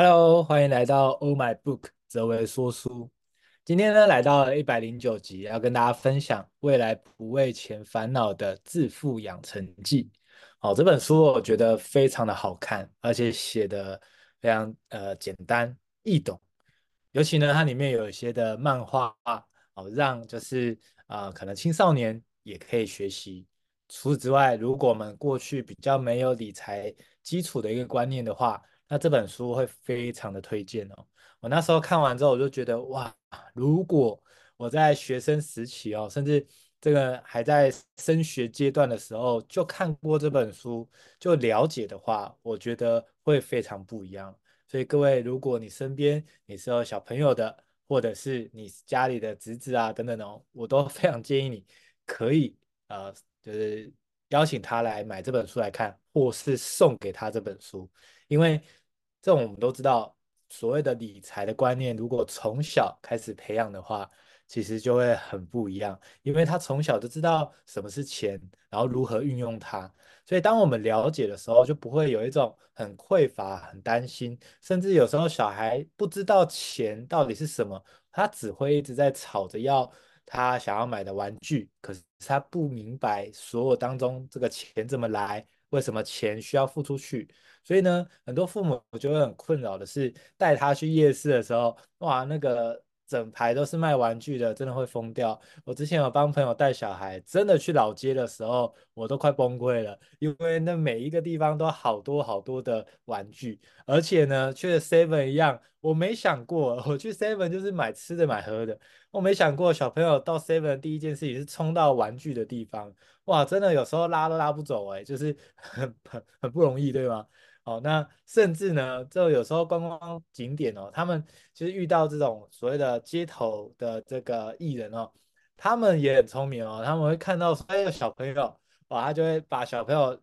Hello，欢迎来到 Oh My Book 泽维说书。今天呢，来到了一百零九集，要跟大家分享《未来不为钱烦恼的致富养成记》。好，这本书我觉得非常的好看，而且写的非常呃简单易懂。尤其呢，它里面有一些的漫画，哦，让就是呃可能青少年也可以学习。除此之外，如果我们过去比较没有理财基础的一个观念的话，那这本书会非常的推荐哦。我那时候看完之后，我就觉得哇，如果我在学生时期哦，甚至这个还在升学阶段的时候就看过这本书，就了解的话，我觉得会非常不一样。所以各位，如果你身边你是有小朋友的，或者是你家里的侄子啊等等哦，我都非常建议你可以呃，就是邀请他来买这本书来看，或是送给他这本书，因为。这种我们都知道，所谓的理财的观念，如果从小开始培养的话，其实就会很不一样。因为他从小就知道什么是钱，然后如何运用它。所以当我们了解的时候，就不会有一种很匮乏、很担心，甚至有时候小孩不知道钱到底是什么，他只会一直在吵着要他想要买的玩具，可是他不明白所有当中这个钱怎么来，为什么钱需要付出去。所以呢，很多父母就会很困扰的是，带他去夜市的时候，哇，那个整排都是卖玩具的，真的会疯掉。我之前有帮朋友带小孩，真的去老街的时候，我都快崩溃了，因为那每一个地方都好多好多的玩具，而且呢，去 Seven 一样，我没想过，我去 Seven 就是买吃的买喝的，我没想过小朋友到 Seven 第一件事情是冲到玩具的地方，哇，真的有时候拉都拉不走，哎，就是很 很很不容易，对吗？哦，那甚至呢，就有时候观光景点哦，他们其实遇到这种所谓的街头的这个艺人哦，他们也很聪明哦，他们会看到所有小朋友，哇，他就会把小朋友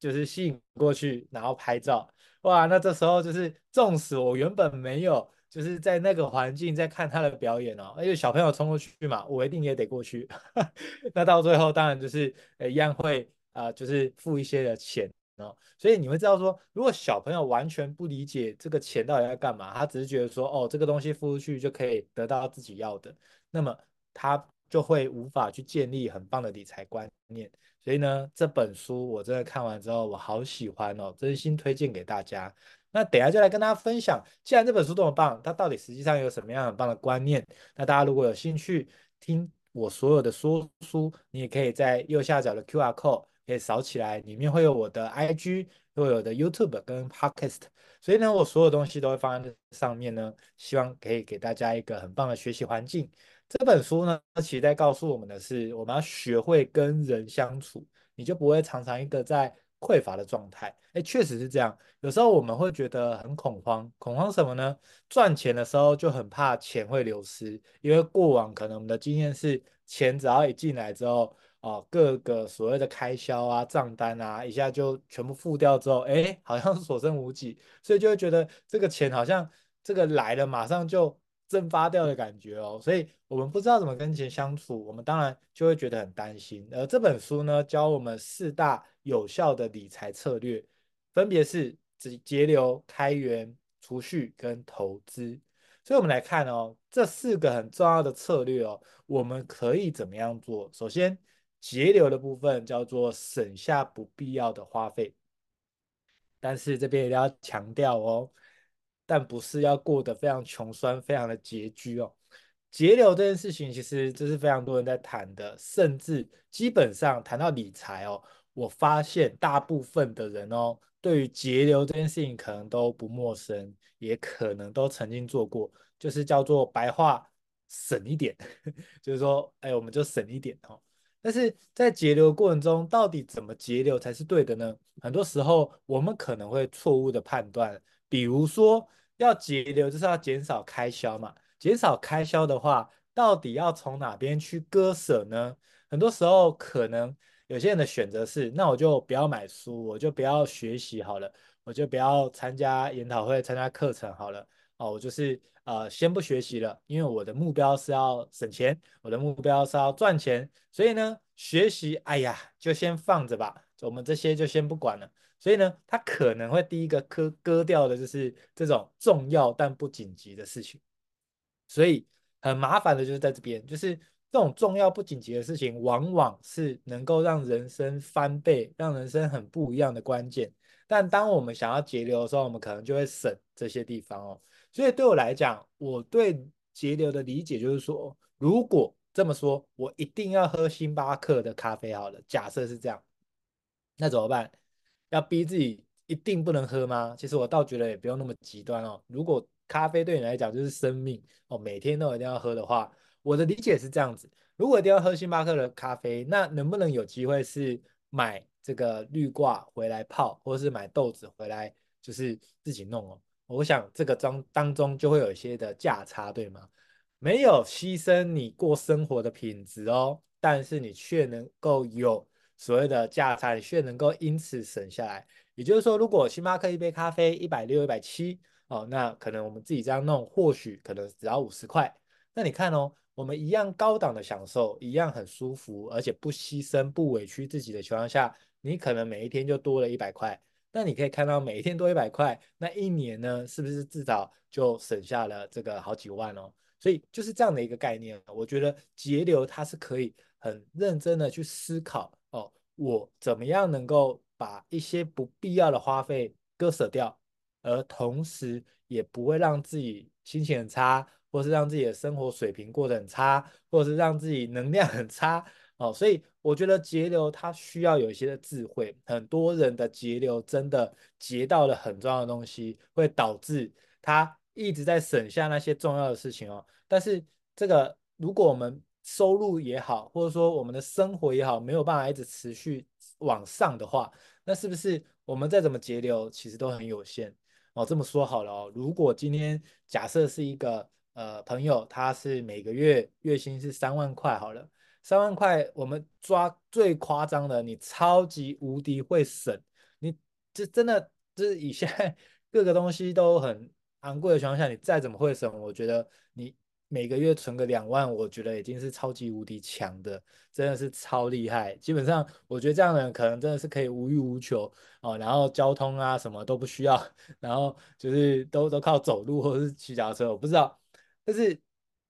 就是吸引过去，然后拍照，哇，那这时候就是纵使我原本没有就是在那个环境在看他的表演哦，因为小朋友冲过去嘛，我一定也得过去，那到最后当然就是呃一样会啊、就是付一些的钱。所以你会知道说，如果小朋友完全不理解这个钱到底要干嘛，他只是觉得说，哦，这个东西付出去就可以得到自己要的，那么他就会无法去建立很棒的理财观念。所以呢，这本书我真的看完之后，我好喜欢哦，真心推荐给大家。那等下就来跟大家分享，既然这本书这么棒，它到底实际上有什么样很棒的观念？那大家如果有兴趣听我所有的说书，你也可以在右下角的 QR code。可以扫起来，里面会有我的 IG，会有我的 YouTube 跟 Podcast，所以呢，我所有东西都会放在上面呢，希望可以给大家一个很棒的学习环境。这本书呢，其实在告诉我们的是，我们要学会跟人相处，你就不会常常一个在匮乏的状态。哎，确实是这样。有时候我们会觉得很恐慌，恐慌什么呢？赚钱的时候就很怕钱会流失，因为过往可能我们的经验是，钱只要一进来之后。哦，各个所谓的开销啊、账单啊，一下就全部付掉之后，哎，好像 所剩无几，所以就会觉得这个钱好像这个来了，马上就蒸发掉的感觉哦。所以我们不知道怎么跟钱相处，我们当然就会觉得很担心。而这本书呢，教我们四大有效的理财策略，分别是节节流、开源、储蓄跟投资。所以我们来看哦，这四个很重要的策略哦，我们可以怎么样做？首先，节流的部分叫做省下不必要的花费，但是这边一定要强调哦，但不是要过得非常穷酸、非常的拮据哦。节流这件事情，其实这是非常多人在谈的，甚至基本上谈到理财哦，我发现大部分的人哦，对于节流这件事情可能都不陌生，也可能都曾经做过，就是叫做白话省一点，就是说，哎，我们就省一点哦。但是在节流过程中，到底怎么节流才是对的呢？很多时候我们可能会错误的判断，比如说要节流就是要减少开销嘛，减少开销的话，到底要从哪边去割舍呢？很多时候可能有些人的选择是，那我就不要买书，我就不要学习好了，我就不要参加研讨会、参加课程好了。哦，我就是呃，先不学习了，因为我的目标是要省钱，我的目标是要赚钱，所以呢，学习，哎呀，就先放着吧，我们这些就先不管了。所以呢，他可能会第一个割割掉的就是这种重要但不紧急的事情。所以很麻烦的就是在这边，就是这种重要不紧急的事情，往往是能够让人生翻倍、让人生很不一样的关键。但当我们想要节流的时候，我们可能就会省这些地方哦。所以对我来讲，我对节流的理解就是说，如果这么说，我一定要喝星巴克的咖啡好了。假设是这样，那怎么办？要逼自己一定不能喝吗？其实我倒觉得也不用那么极端哦。如果咖啡对你来讲就是生命哦，每天都一定要喝的话，我的理解是这样子：如果一定要喝星巴克的咖啡，那能不能有机会是买这个滤挂回来泡，或是买豆子回来就是自己弄哦？我想这个中当中就会有一些的价差，对吗？没有牺牲你过生活的品质哦，但是你却能够有所谓的价差，你却能够因此省下来。也就是说，如果星巴克一杯咖啡一百六、一百七。哦，那可能我们自己这样弄，或许可能只要五十块。那你看哦，我们一样高档的享受，一样很舒服，而且不牺牲、不委屈自己的情况下，你可能每一天就多了一百块。那你可以看到，每一天多一百块，那一年呢，是不是至少就省下了这个好几万哦？所以就是这样的一个概念。我觉得节流它是可以很认真的去思考哦，我怎么样能够把一些不必要的花费割舍掉。而同时也不会让自己心情很差，或是让自己的生活水平过得很差，或者是让自己能量很差哦。所以我觉得节流它需要有一些的智慧。很多人的节流真的节到了很重要的东西，会导致他一直在省下那些重要的事情哦。但是这个如果我们收入也好，或者说我们的生活也好，没有办法一直持续往上的话，那是不是我们再怎么节流，其实都很有限？哦，这么说好了哦，如果今天假设是一个呃朋友，他是每个月月薪是三万块好了，三万块我们抓最夸张的，你超级无敌会省，你这真的就是以现在 各个东西都很昂贵的情况下，你再怎么会省，我觉得你。每个月存个两万，我觉得已经是超级无敌强的，真的是超厉害。基本上，我觉得这样的人可能真的是可以无欲无求哦，然后交通啊什么都不需要，然后就是都都靠走路或者是骑脚车，我不知道。但是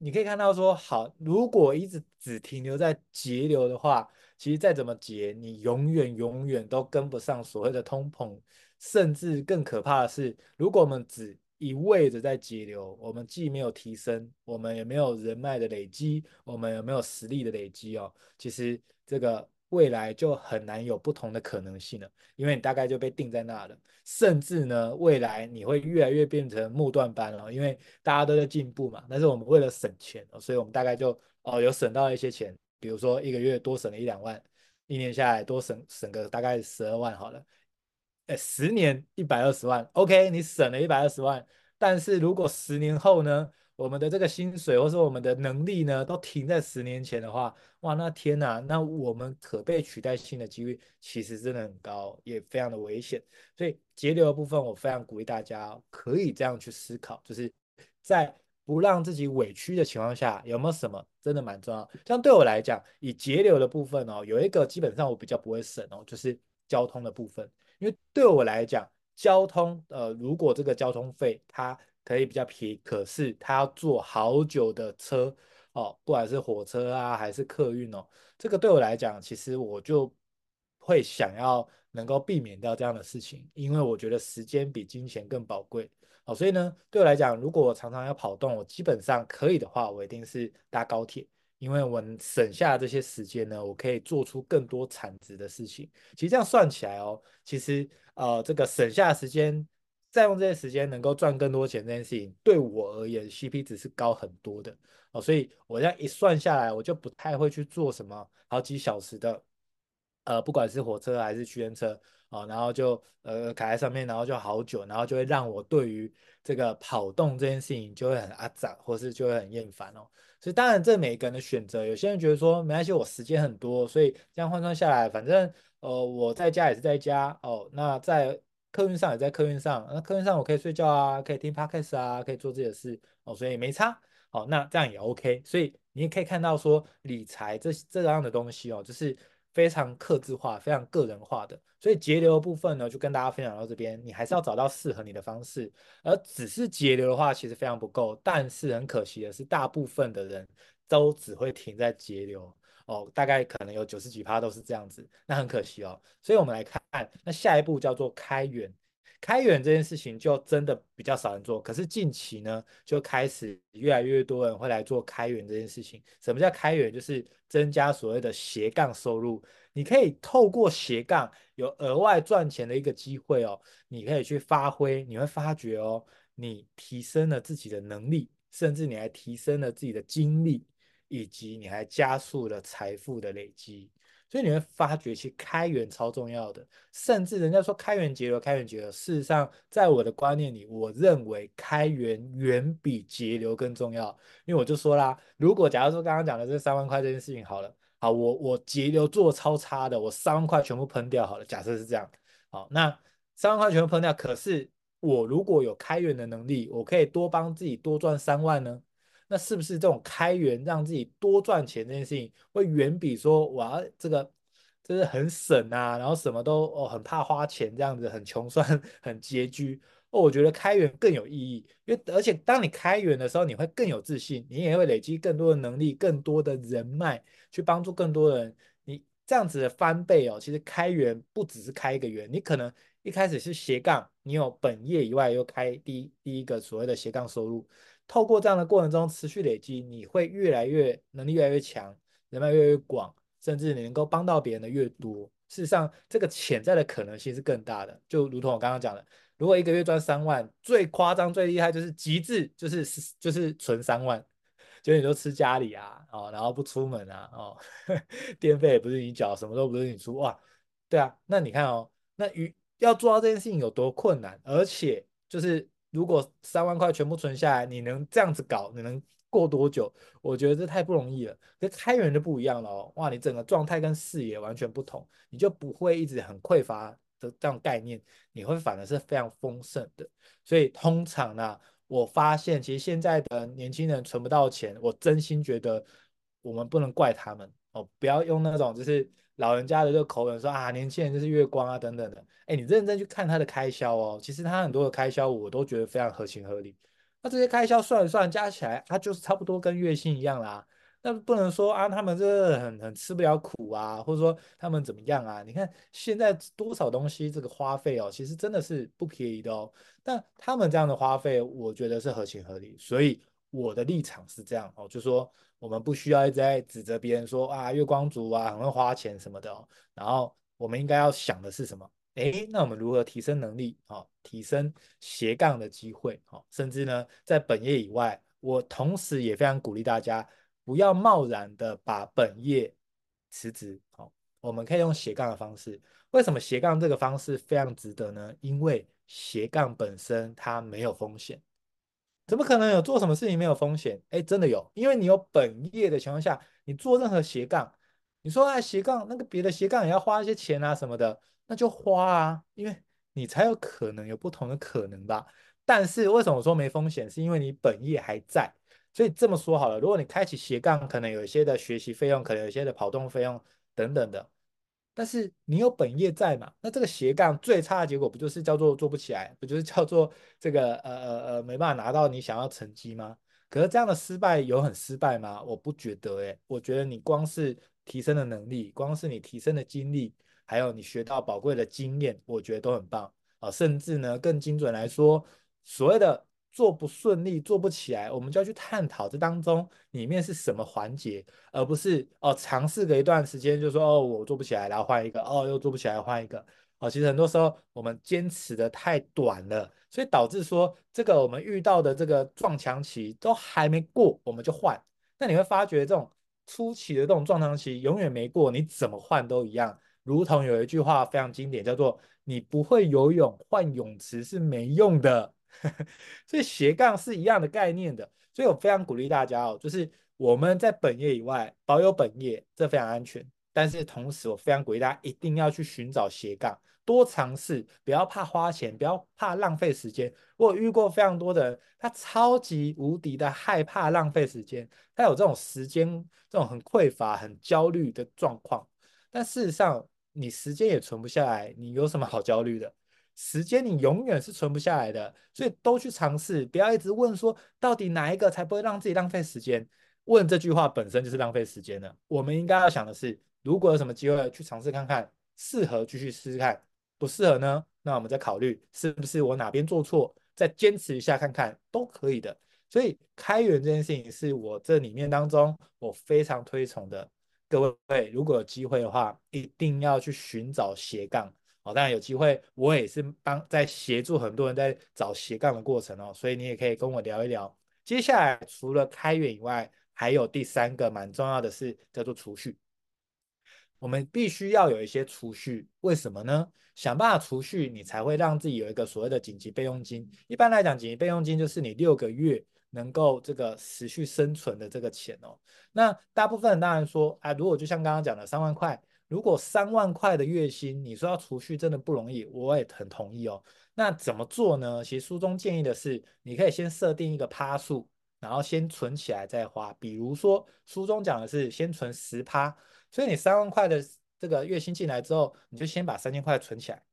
你可以看到说，好，如果一直只停留在节流的话，其实再怎么节，你永远永远都跟不上所谓的通膨，甚至更可怕的是，如果我们只一味的在节流，我们既没有提升，我们也没有人脉的累积，我们也没有实力的累积哦。其实这个未来就很难有不同的可能性了，因为你大概就被定在那了。甚至呢，未来你会越来越变成末段班了，因为大家都在进步嘛。但是我们为了省钱，所以我们大概就哦有省到一些钱，比如说一个月多省了一两万，一年下来多省省个大概十二万好了。哎，十年一百二十万，OK，你省了一百二十万。但是如果十年后呢，我们的这个薪水或是我们的能力呢，都停在十年前的话，哇，那天哪，那我们可被取代性的几率其实真的很高，也非常的危险。所以节流的部分，我非常鼓励大家可以这样去思考，就是在不让自己委屈的情况下，有没有什么真的蛮重要？像对我来讲，以节流的部分哦，有一个基本上我比较不会省哦，就是交通的部分。因为对我来讲，交通，呃，如果这个交通费它可以比较便宜，可是他要坐好久的车哦，不管是火车啊还是客运哦，这个对我来讲，其实我就会想要能够避免掉这样的事情，因为我觉得时间比金钱更宝贵。好，所以呢，对我来讲，如果我常常要跑动，我基本上可以的话，我一定是搭高铁。因为我省下这些时间呢，我可以做出更多产值的事情。其实这样算起来哦，其实呃，这个省下的时间，再用这些时间能够赚更多钱这件事情，对我而言 CP 值是高很多的哦。所以我这样一算下来，我就不太会去做什么好几小时的，呃，不管是火车还是区间车哦，然后就呃卡在上面，然后就好久，然后就会让我对于这个跑动这件事情就会很阿杂，或是就会很厌烦哦。所以当然，这每个人的选择，有些人觉得说没关系，我时间很多，所以这样换算下来，反正呃我在家也是在家哦，那在客运上也在客运上，那客运上我可以睡觉啊，可以听 podcast 啊，可以做自己的事哦，所以没差哦，那这样也 OK。所以你也可以看到说理财这这样的东西哦，就是非常克制化、非常个人化的。所以节流的部分呢，就跟大家分享到这边。你还是要找到适合你的方式，而只是节流的话，其实非常不够。但是很可惜的是，大部分的人都只会停在节流哦，大概可能有九十几趴都是这样子，那很可惜哦。所以我们来看，那下一步叫做开源。开源这件事情就真的比较少人做，可是近期呢，就开始越来越多人会来做开源这件事情。什么叫开源？就是增加所谓的斜杠收入。你可以透过斜杠有额外赚钱的一个机会哦，你可以去发挥，你会发觉哦，你提升了自己的能力，甚至你还提升了自己的精力，以及你还加速了财富的累积。所以你会发觉，其实开源超重要的，甚至人家说开源节流，开源节流。事实上，在我的观念里，我认为开源远比节流更重要。因为我就说啦，如果假如说刚刚讲的这三万块这件事情好了，好，我我节流做超差的，我三万块全部喷掉好了。假设是这样，好，那三万块全部喷掉，可是我如果有开源的能力，我可以多帮自己多赚三万呢？那是不是这种开源让自己多赚钱这件事情，会远比说哇这个就是很省啊，然后什么都哦很怕花钱这样子很穷酸 很拮据哦？我觉得开源更有意义，因为而且当你开源的时候，你会更有自信，你也会累积更多的能力，更多的人脉去帮助更多人。你这样子的翻倍哦，其实开源不只是开一个源，你可能一开始是斜杠，你有本业以外又开第第一个所谓的斜杠收入。透过这样的过程中持续累积，你会越来越能力越来越强，人脉越来越广，甚至你能够帮到别人的越多。事实上，这个潜在的可能性是更大的。就如同我刚刚讲的，如果一个月赚三万，最夸张、最厉害就是极致，就是就是存三万，就你都吃家里啊，哦，然后不出门啊，哦，电费也不是你缴，什么都不是你出，哇，对啊，那你看哦，那与要做到这件事情有多困难，而且就是。如果三万块全部存下来，你能这样子搞，你能过多久？我觉得这太不容易了。跟开源就不一样了哦，哇，你整个状态跟视野完全不同，你就不会一直很匮乏的这样概念，你会反而是非常丰盛的。所以通常呢，我发现其实现在的年轻人存不到钱，我真心觉得我们不能怪他们哦，不要用那种就是。老人家的这个口吻说啊，年轻人就是月光啊等等的。哎，你认真去看他的开销哦，其实他很多的开销我都觉得非常合情合理。那这些开销算一算加起来，他就是差不多跟月薪一样啦。那不能说啊，他们这个很很吃不了苦啊，或者说他们怎么样啊？你看现在多少东西这个花费哦，其实真的是不便宜的哦。但他们这样的花费，我觉得是合情合理。所以我的立场是这样哦，就说。我们不需要一直在指责别人说啊，月光族啊，很会花钱什么的哦。然后我们应该要想的是什么？诶，那我们如何提升能力？哦，提升斜杠的机会。哦，甚至呢，在本业以外，我同时也非常鼓励大家不要贸然的把本业辞职。哦，我们可以用斜杠的方式。为什么斜杠这个方式非常值得呢？因为斜杠本身它没有风险。怎么可能有做什么事情没有风险？哎，真的有，因为你有本业的情况下，你做任何斜杠，你说啊斜杠那个别的斜杠也要花一些钱啊什么的，那就花啊，因为你才有可能有不同的可能吧。但是为什么说没风险？是因为你本业还在，所以这么说好了，如果你开启斜杠，可能有一些的学习费用，可能有一些的跑动费用等等的。但是你有本业在嘛？那这个斜杠最差的结果不就是叫做做不起来，不就是叫做这个呃呃呃没办法拿到你想要成绩吗？可是这样的失败有很失败吗？我不觉得诶，我觉得你光是提升的能力，光是你提升的经历，还有你学到宝贵的经验，我觉得都很棒啊。甚至呢，更精准来说，所谓的。做不顺利，做不起来，我们就要去探讨这当中里面是什么环节，而不是哦尝试个一段时间就说哦我做不起来，然后换一个哦又做不起来换一个哦，其实很多时候我们坚持的太短了，所以导致说这个我们遇到的这个撞墙期都还没过，我们就换。那你会发觉这种初期的这种撞墙期永远没过，你怎么换都一样。如同有一句话非常经典，叫做你不会游泳，换泳池是没用的。所以斜杠是一样的概念的，所以我非常鼓励大家哦，就是我们在本业以外保有本业，这非常安全。但是同时，我非常鼓励大家一定要去寻找斜杠，多尝试，不要怕花钱，不要怕浪费时间。我遇过非常多的人，他超级无敌的害怕浪费时间，他有这种时间这种很匮乏、很焦虑的状况。但事实上，你时间也存不下来，你有什么好焦虑的？时间你永远是存不下来的，所以都去尝试，不要一直问说到底哪一个才不会让自己浪费时间。问这句话本身就是浪费时间的。我们应该要想的是，如果有什么机会去尝试看看，适合继续试试看，不适合呢，那我们再考虑是不是我哪边做错，再坚持一下看看都可以的。所以开源这件事情是我这里面当中我非常推崇的。各位如果有机会的话，一定要去寻找斜杠哦。当然有机会，我也是帮在协助很多人在找斜杠的过程哦。所以你也可以跟我聊一聊。接下来除了开源以外，还有第三个蛮重要的是叫做储蓄。我们必须要有一些储蓄，为什么呢？想办法储蓄，你才会让自己有一个所谓的紧急备用金。一般来讲，紧急备用金就是你六个月能够这个持续生存的这个钱哦。那大部分当然说，啊，如果就像刚刚讲的三万块，如果三万块的月薪，你说要储蓄真的不容易，我也很同意哦。那怎么做呢？其实书中建议的是，你可以先设定一个趴数。然后先存起来再花，比如说书中讲的是先存十趴，所以你三万块的这个月薪进来之后，你就先把三千块存起来，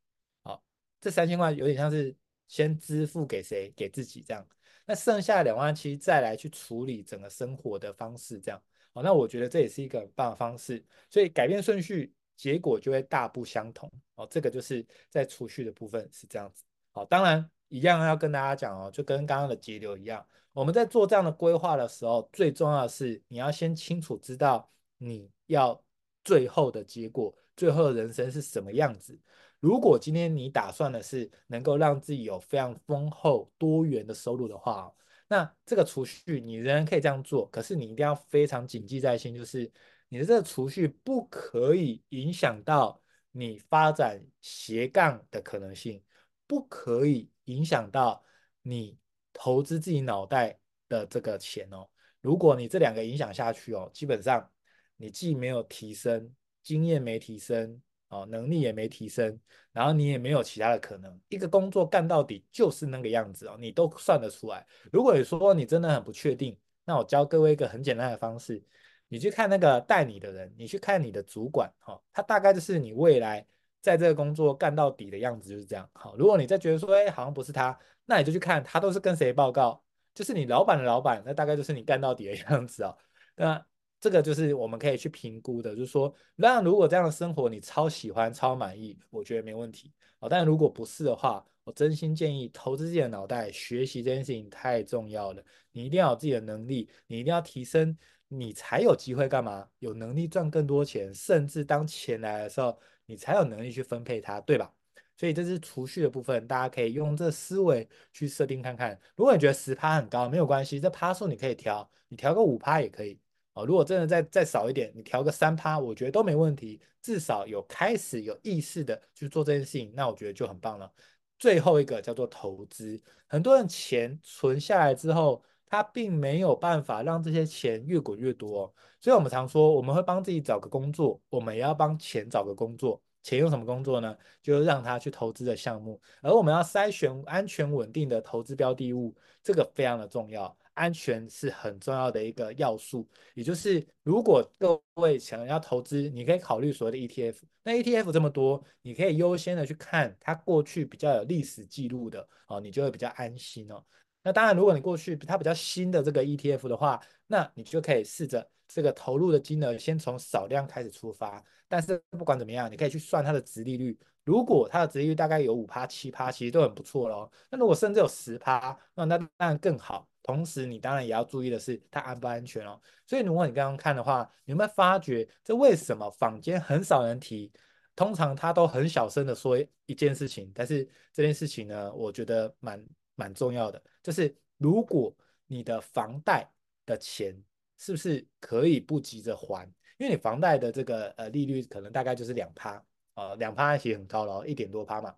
好，这三千块有点像是先支付给谁？给自己这样，那剩下两万七再来去处理整个生活的方式这样，好，那我觉得这也是一个很棒的方式，所以改变顺序，结果就会大不相同，哦，这个就是在储蓄的部分是这样子，好，当然一样要跟大家讲哦，就跟刚刚的节流一样。我们在做这样的规划的时候，最重要的是你要先清楚知道你要最后的结果，最后的人生是什么样子。如果今天你打算的是能够让自己有非常丰厚多元的收入的话，那这个储蓄你仍然可以这样做，可是你一定要非常谨记在心，就是你的这个储蓄不可以影响到你发展斜杠的可能性，不可以影响到你。投资自己脑袋的这个钱哦，如果你这两个影响下去哦，基本上你既没有提升，经验没提升哦，能力也没提升，然后你也没有其他的可能，一个工作干到底就是那个样子哦，你都算得出来。如果你说你真的很不确定，那我教各位一个很简单的方式，你去看那个带你的人，你去看你的主管哈，他大概就是你未来在这个工作干到底的样子就是这样。好，如果你再觉得说，哎，好像不是他。那你就去看他都是跟谁报告，就是你老板的老板，那大概就是你干到底的 样子哦。那这个就是我们可以去评估的，就是说，那如果这样的生活你超喜欢、超满意，我觉得没问题哦。但如果不是的话，我真心建议投资自己的脑袋，学习这件事情太重要了。你一定要有自己的能力，你一定要提升，你才有机会干嘛？有能力赚更多钱，甚至当钱来的时候，你才有能力去分配它，对吧？所以这是储蓄的部分，大家可以用这思维去设定看看。如果你觉得十趴很高，没有关系，这趴数你可以调，你调个五趴也可以哦。如果真的再再少一点，你调个三趴，我觉得都没问题。至少有开始有意识的去做这件事情，那我觉得就很棒了。最后一个叫做投资，很多人钱存下来之后，他并没有办法让这些钱越滚越多。所以我们常说，我们会帮自己找个工作，我们也要帮钱找个工作。钱用什么工作呢？就是让他去投资的项目，而我们要筛选安全稳定的投资标的物，这个非常的重要。安全是很重要的一个要素。也就是，如果各位想要投资，你可以考虑所谓的 ETF。那 ETF 这么多，你可以优先的去看它过去比较有历史记录的哦，你就会比较安心哦。那当然，如果你过去它比较新的这个 ETF 的话，那你就可以试着这个投入的金额先从少量开始出发。但是不管怎么样，你可以去算它的值利率。如果它的值利率大概有五趴、七趴，其实都很不错喽。那如果甚至有十趴，那那当然更好。同时，你当然也要注意的是它安不安全哦。所以，如果你刚刚看的话，你有没有发觉这为什么坊间很少人提？通常他都很小声的说一件事情，但是这件事情呢，我觉得蛮蛮重要的，就是如果你的房贷的钱是不是可以不急着还？因为你房贷的这个呃利率可能大概就是两趴，呃两趴其实很高了，一点多趴嘛。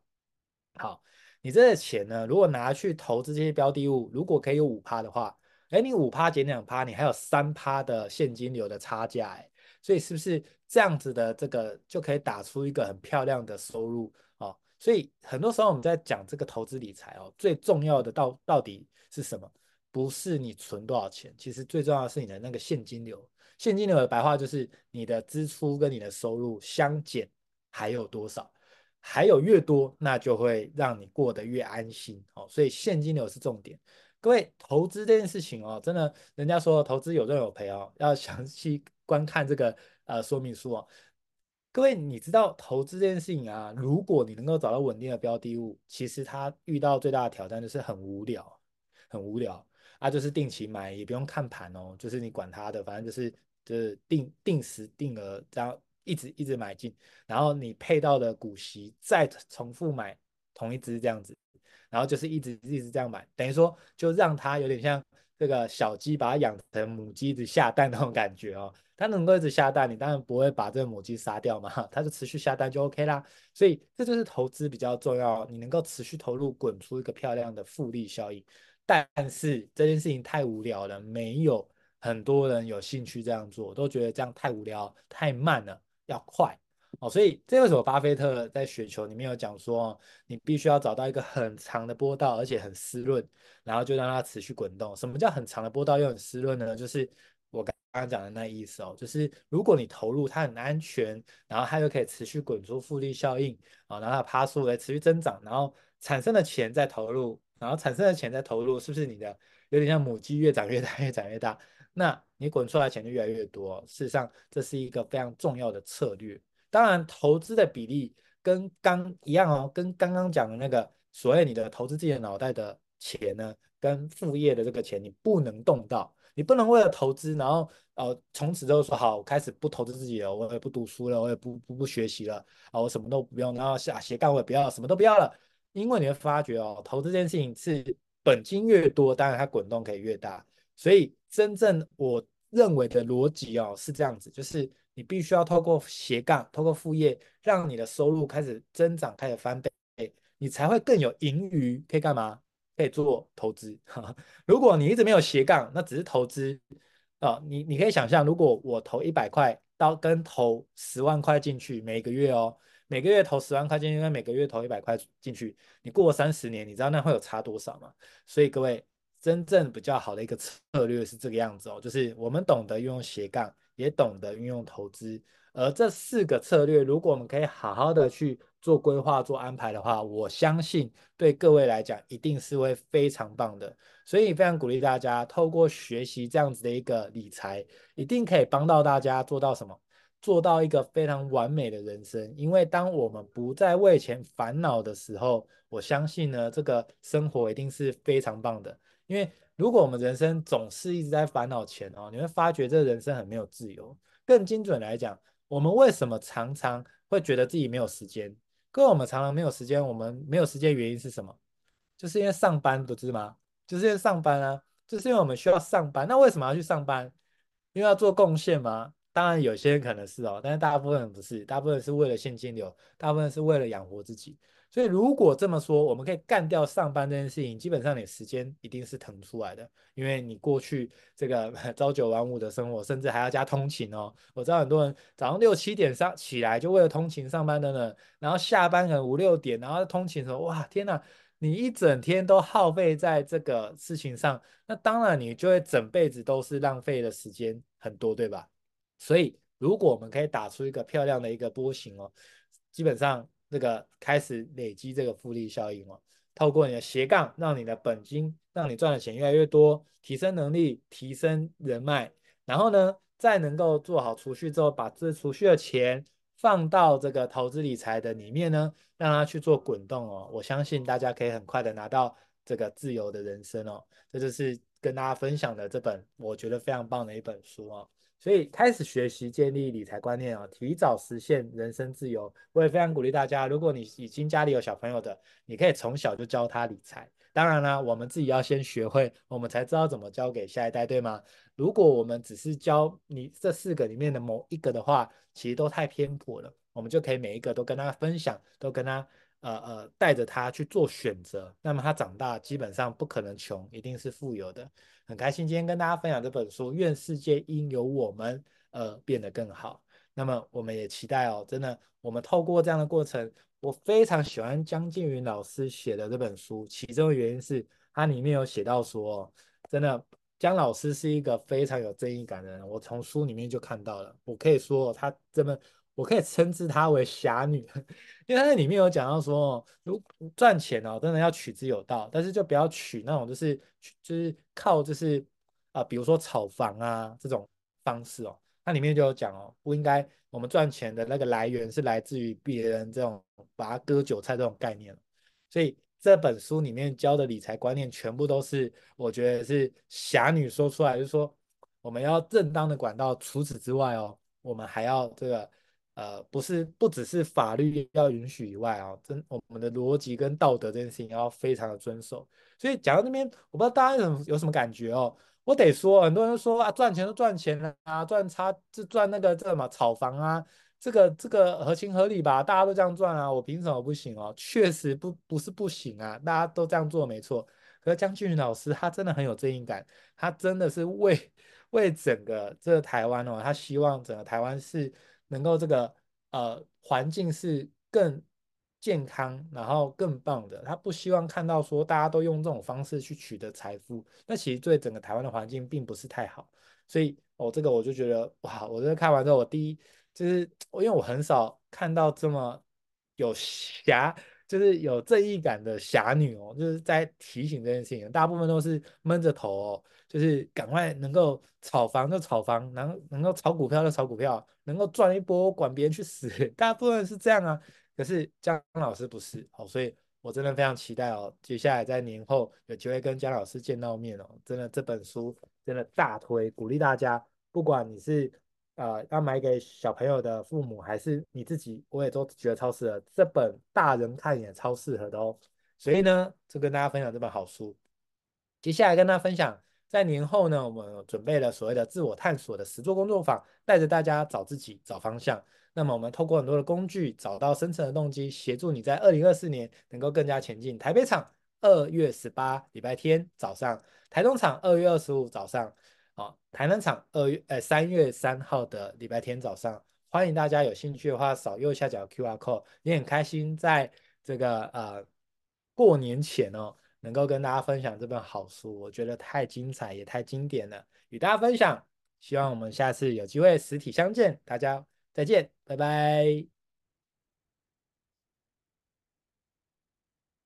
好，你这个钱呢，如果拿去投资这些标的物，如果可以有五趴的话，哎，你五趴减两趴，你还有三趴的现金流的差价，哎，所以是不是这样子的这个就可以打出一个很漂亮的收入哦？所以很多时候我们在讲这个投资理财哦，最重要的到到底是什么？不是你存多少钱，其实最重要的是你的那个现金流。现金流的白话就是你的支出跟你的收入相减还有多少，还有越多，那就会让你过得越安心哦。所以现金流是重点。各位，投资这件事情哦，真的，人家说投资有赚有赔哦，要详细 观看这个呃说明书哦。各位，你知道投资这件事情啊，如果你能够找到稳定的标的物，其实它遇到最大的挑战就是很无聊，很无聊啊，就是定期买，也不用看盘哦，就是你管它的，反正就是就是定定时定额这样一直一直买进，然后你配到的股息再重复买同一只这样子。然后就是一直一直这样买，等于说就让它有点像这个小鸡，把它养成母鸡一直下蛋那种感觉哦。它能够一直下蛋，你当然不会把这个母鸡杀掉嘛，它就持续下蛋就 OK 啦。所以这就是投资比较重要，你能够持续投入，滚出一个漂亮的复利效应。但是这件事情太无聊了，没有很多人有兴趣这样做，都觉得这样太无聊、太慢了，要快。哦，所以这为什么巴菲特在雪球里面有讲说，你必须要找到一个很长的波道，而且很湿润，然后就让它持续滚动。什么叫很长的波道又很湿润呢？就是我刚刚讲的那意思哦，就是如果你投入它很安全，然后它又可以持续滚出复利效应啊，然后它趴数来持续增长，然后产生的钱再投入，然后产生的钱再投入，是不是你的有点像母鸡越长越大，越长越大？那你滚出来钱就越来越多。事实上，这是一个非常重要的策略。当然，投资的比例跟刚一样哦，跟刚刚讲的那个所谓你的投资自己的脑袋的钱呢，跟副业的这个钱，你不能动到，你不能为了投资，然后呃从此就说好，我开始不投资自己了，我也不读书了，我也不不不学习了啊，我什么都不用，然后下斜杠我也不要，什么都不要了，因为你会发觉哦，投资这件事情是本金越多，当然它滚动可以越大，所以真正我认为的逻辑哦是这样子，就是。你必须要透过斜杠，透过副业，让你的收入开始增长，开始翻倍，你才会更有盈余，可以干嘛？可以做投资。如果你一直没有斜杠，那只是投资啊。你你可以想象，如果我投一百块到跟投十万块进去，每个月哦，每个月投十万块进去，跟每个月投一百块进去，你过三十年，你知道那会有差多少吗？所以各位，真正比较好的一个策略是这个样子哦，就是我们懂得运用斜杠。也懂得运用投资，而这四个策略，如果我们可以好好的去做规划、做安排的话，我相信对各位来讲一定是会非常棒的。所以非常鼓励大家透过学习这样子的一个理财，一定可以帮到大家做到什么？做到一个非常完美的人生。因为当我们不再为钱烦恼的时候，我相信呢，这个生活一定是非常棒的。因为如果我们人生总是一直在烦恼钱哦，你会发觉这人生很没有自由。更精准来讲，我们为什么常常会觉得自己没有时间？跟，我们常常没有时间，我们没有时间原因是什么？就是因为上班，不是吗？就是因为上班啊，就是因为我们需要上班。那为什么要去上班？因为要做贡献吗？当然，有些人可能是哦，但是大部分人不是，大部分是为了现金流，大部分是为了养活自己。所以，如果这么说，我们可以干掉上班这件事情，基本上你时间一定是腾出来的，因为你过去这个 朝九晚五的生活，甚至还要加通勤哦。我知道很多人早上六七点上起来就为了通勤上班的呢，然后下班可能五六点，然后通勤的时候，哇，天哪，你一整天都耗费在这个事情上，那当然你就会整辈子都是浪费的时间很多，对吧？所以，如果我们可以打出一个漂亮的一个波形哦，基本上。这个开始累积这个复利效应哦，透过你的斜杠，让你的本金，让你赚的钱越来越多，提升能力，提升人脉，然后呢，再能够做好储蓄之后，把这储蓄的钱放到这个投资理财的里面呢，让它去做滚动哦。我相信大家可以很快的拿到这个自由的人生哦。这就是跟大家分享的这本我觉得非常棒的一本书哦。所以开始学习建立理财观念啊，提早实现人生自由。我也非常鼓励大家，如果你已经家里有小朋友的，你可以从小就教他理财。当然啦，我们自己要先学会，我们才知道怎么教给下一代，对吗？如果我们只是教你这四个里面的某一个的话，其实都太偏颇了。我们就可以每一个都跟他分享，都跟他。呃呃，带着他去做选择，那么他长大基本上不可能穷，一定是富有的。很开心今天跟大家分享这本书，愿世界因有我们而变得更好。那么我们也期待哦，真的，我们透过这样的过程，我非常喜欢江建云老师写的这本书，其中的原因是它里面有写到说，真的，江老师是一个非常有正义感的人，我从书里面就看到了。我可以说，他这么，我可以称之她为侠女，因为她在里面有讲到说，如赚钱哦，真的要取之有道，但是就不要取那种就是就是靠就是啊、比如说炒房啊这种方式哦。它里面就有讲哦，不应该我们赚钱的那个来源是来自于别人这种把它割韭菜这种概念，所以这本书里面教的理财观念全部都是我觉得是侠女说出来，就是说我们要正当的管道，除此之外哦，我们还要这个呃不是不只是法律要允许以外哦，真我们的逻辑跟道德这件事情要非常的遵守。所以讲到这边，我不知道大家有有什么感觉哦。我得说，很多人说啊，赚钱都赚钱了啊，赚差就赚那个这什么炒房啊，这个这个合情合理吧？大家都这样赚啊，我凭什么不行哦？确实不不是不行啊，大家都这样做没错。可是江俊老师他真的很有正义感，他真的是为为整个这个台湾哦，他希望整个台湾是能够这个呃环境是更。健康，然后更棒的，他不希望看到说大家都用这种方式去取得财富，那其实对整个台湾的环境并不是太好。所以，哦，这个我就觉得哇，我这看完之后，我第一就是我，因为我很少看到这么有侠，就是有正义感的侠女哦，就是在提醒这件事情，大部分都是闷着头哦，就是赶快能够炒房就炒房，能能够炒股票就炒股票，能够赚一波管别人去死，大部分是这样啊。可是姜老师不是哦，所以我真的非常期待哦，接下来在年后有机会跟姜老师见到面哦，真的这本书真的大推，鼓励大家，不管你是呃要买给小朋友的父母，还是你自己，我也都觉得超适合，这本大人看也超适合的哦。所以呢，就跟大家分享这本好书。接下来跟大家分享，在年后呢，我们准备了所谓的自我探索的实作工作坊，带着大家找自己，找方向。那么我们透过很多的工具，找到深层的动机，协助你在二零二四年能够更加前进。台北场二月十八礼拜天早上，台东场二月二十五早上，哦，台南场二月呃三月三号的礼拜天早上，欢迎大家有兴趣的话扫右下角 QR code，也很开心在这个呃过年前哦，能够跟大家分享这本好书，我觉得太精彩也太经典了，与大家分享。希望我们下次有机会实体相见，大家。再见，拜拜。